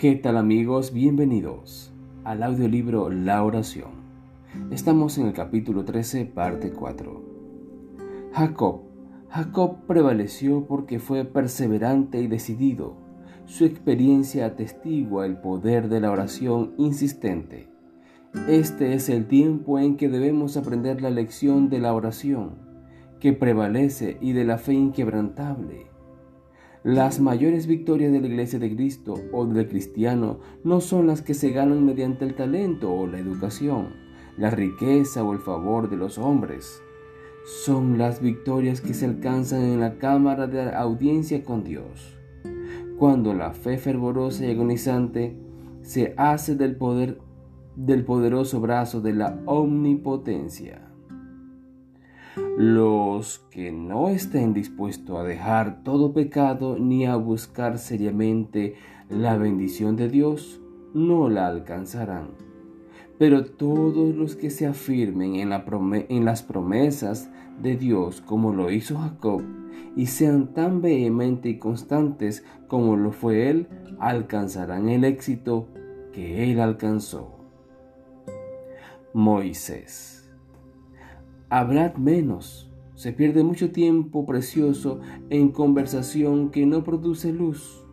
¿Qué tal amigos? Bienvenidos al audiolibro La oración. Estamos en el capítulo 13, parte 4. Jacob. Jacob prevaleció porque fue perseverante y decidido. Su experiencia atestigua el poder de la oración insistente. Este es el tiempo en que debemos aprender la lección de la oración, que prevalece y de la fe inquebrantable las mayores victorias de la Iglesia de Cristo o del cristiano no son las que se ganan mediante el talento o la educación, la riqueza o el favor de los hombres. Son las victorias que se alcanzan en la cámara de audiencia con Dios. Cuando la fe fervorosa y agonizante se hace del poder del poderoso brazo de la omnipotencia. Los que no estén dispuestos a dejar todo pecado ni a buscar seriamente la bendición de Dios, no la alcanzarán. Pero todos los que se afirmen en, en, las promesas de Dios como lo hizo Jacob y sean tan vehementes y constantes como lo fue él, alcanzarán el éxito que él alcanzó. Moisés hablad menos. Se pierde mucho tiempo precioso en conversación que no produce luz.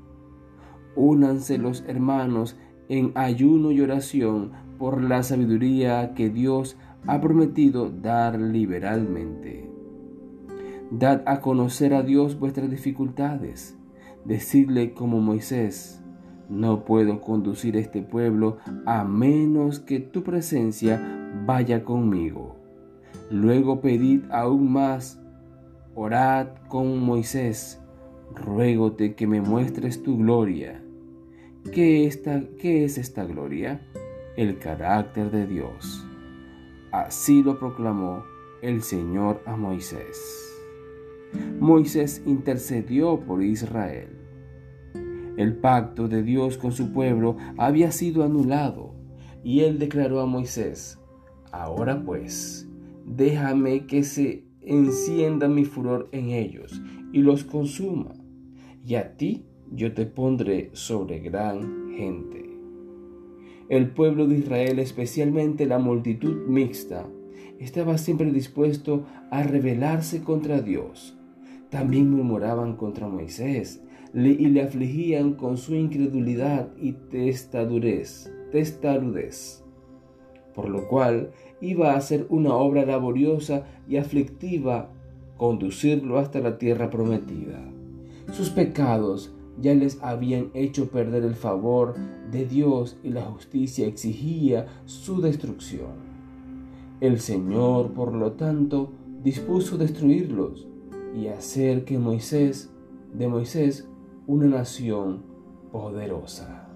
Únanse los hermanos en ayuno y oración por la sabiduría que Dios ha prometido dar liberalmente. Dad a conocer a Dios vuestras dificultades. Decidle como Moisés, no puedo conducir este pueblo a menos que tu presencia vaya conmigo. Luego pedid aún más, orad con Moisés, ruégote que me muestres tu gloria. ¿Qué, ¿Qué es esta gloria? El carácter de Dios. Así lo proclamó el Señor a Moisés. Moisés intercedió por Israel. El pacto de Dios con su pueblo había sido anulado y él declaró a Moisés, ahora pues, déjame que se encienda mi furor en ellos y los consuma, y a ti yo te pondré sobre gran gente. El pueblo de Israel, especialmente la multitud mixta, estaba siempre dispuesto a rebelarse contra Dios. También murmuraban contra Moisés y le afligían con su incredulidad y testarudez. testarudez por lo cual iba a ser una obra laboriosa y aflictiva conducirlo hasta la tierra prometida. Sus pecados ya les habían hecho perder el favor de Dios y la justicia exigía su destrucción. El Señor, por lo tanto, dispuso destruirlos y hacer que Moisés, de Moisés, una nación poderosa.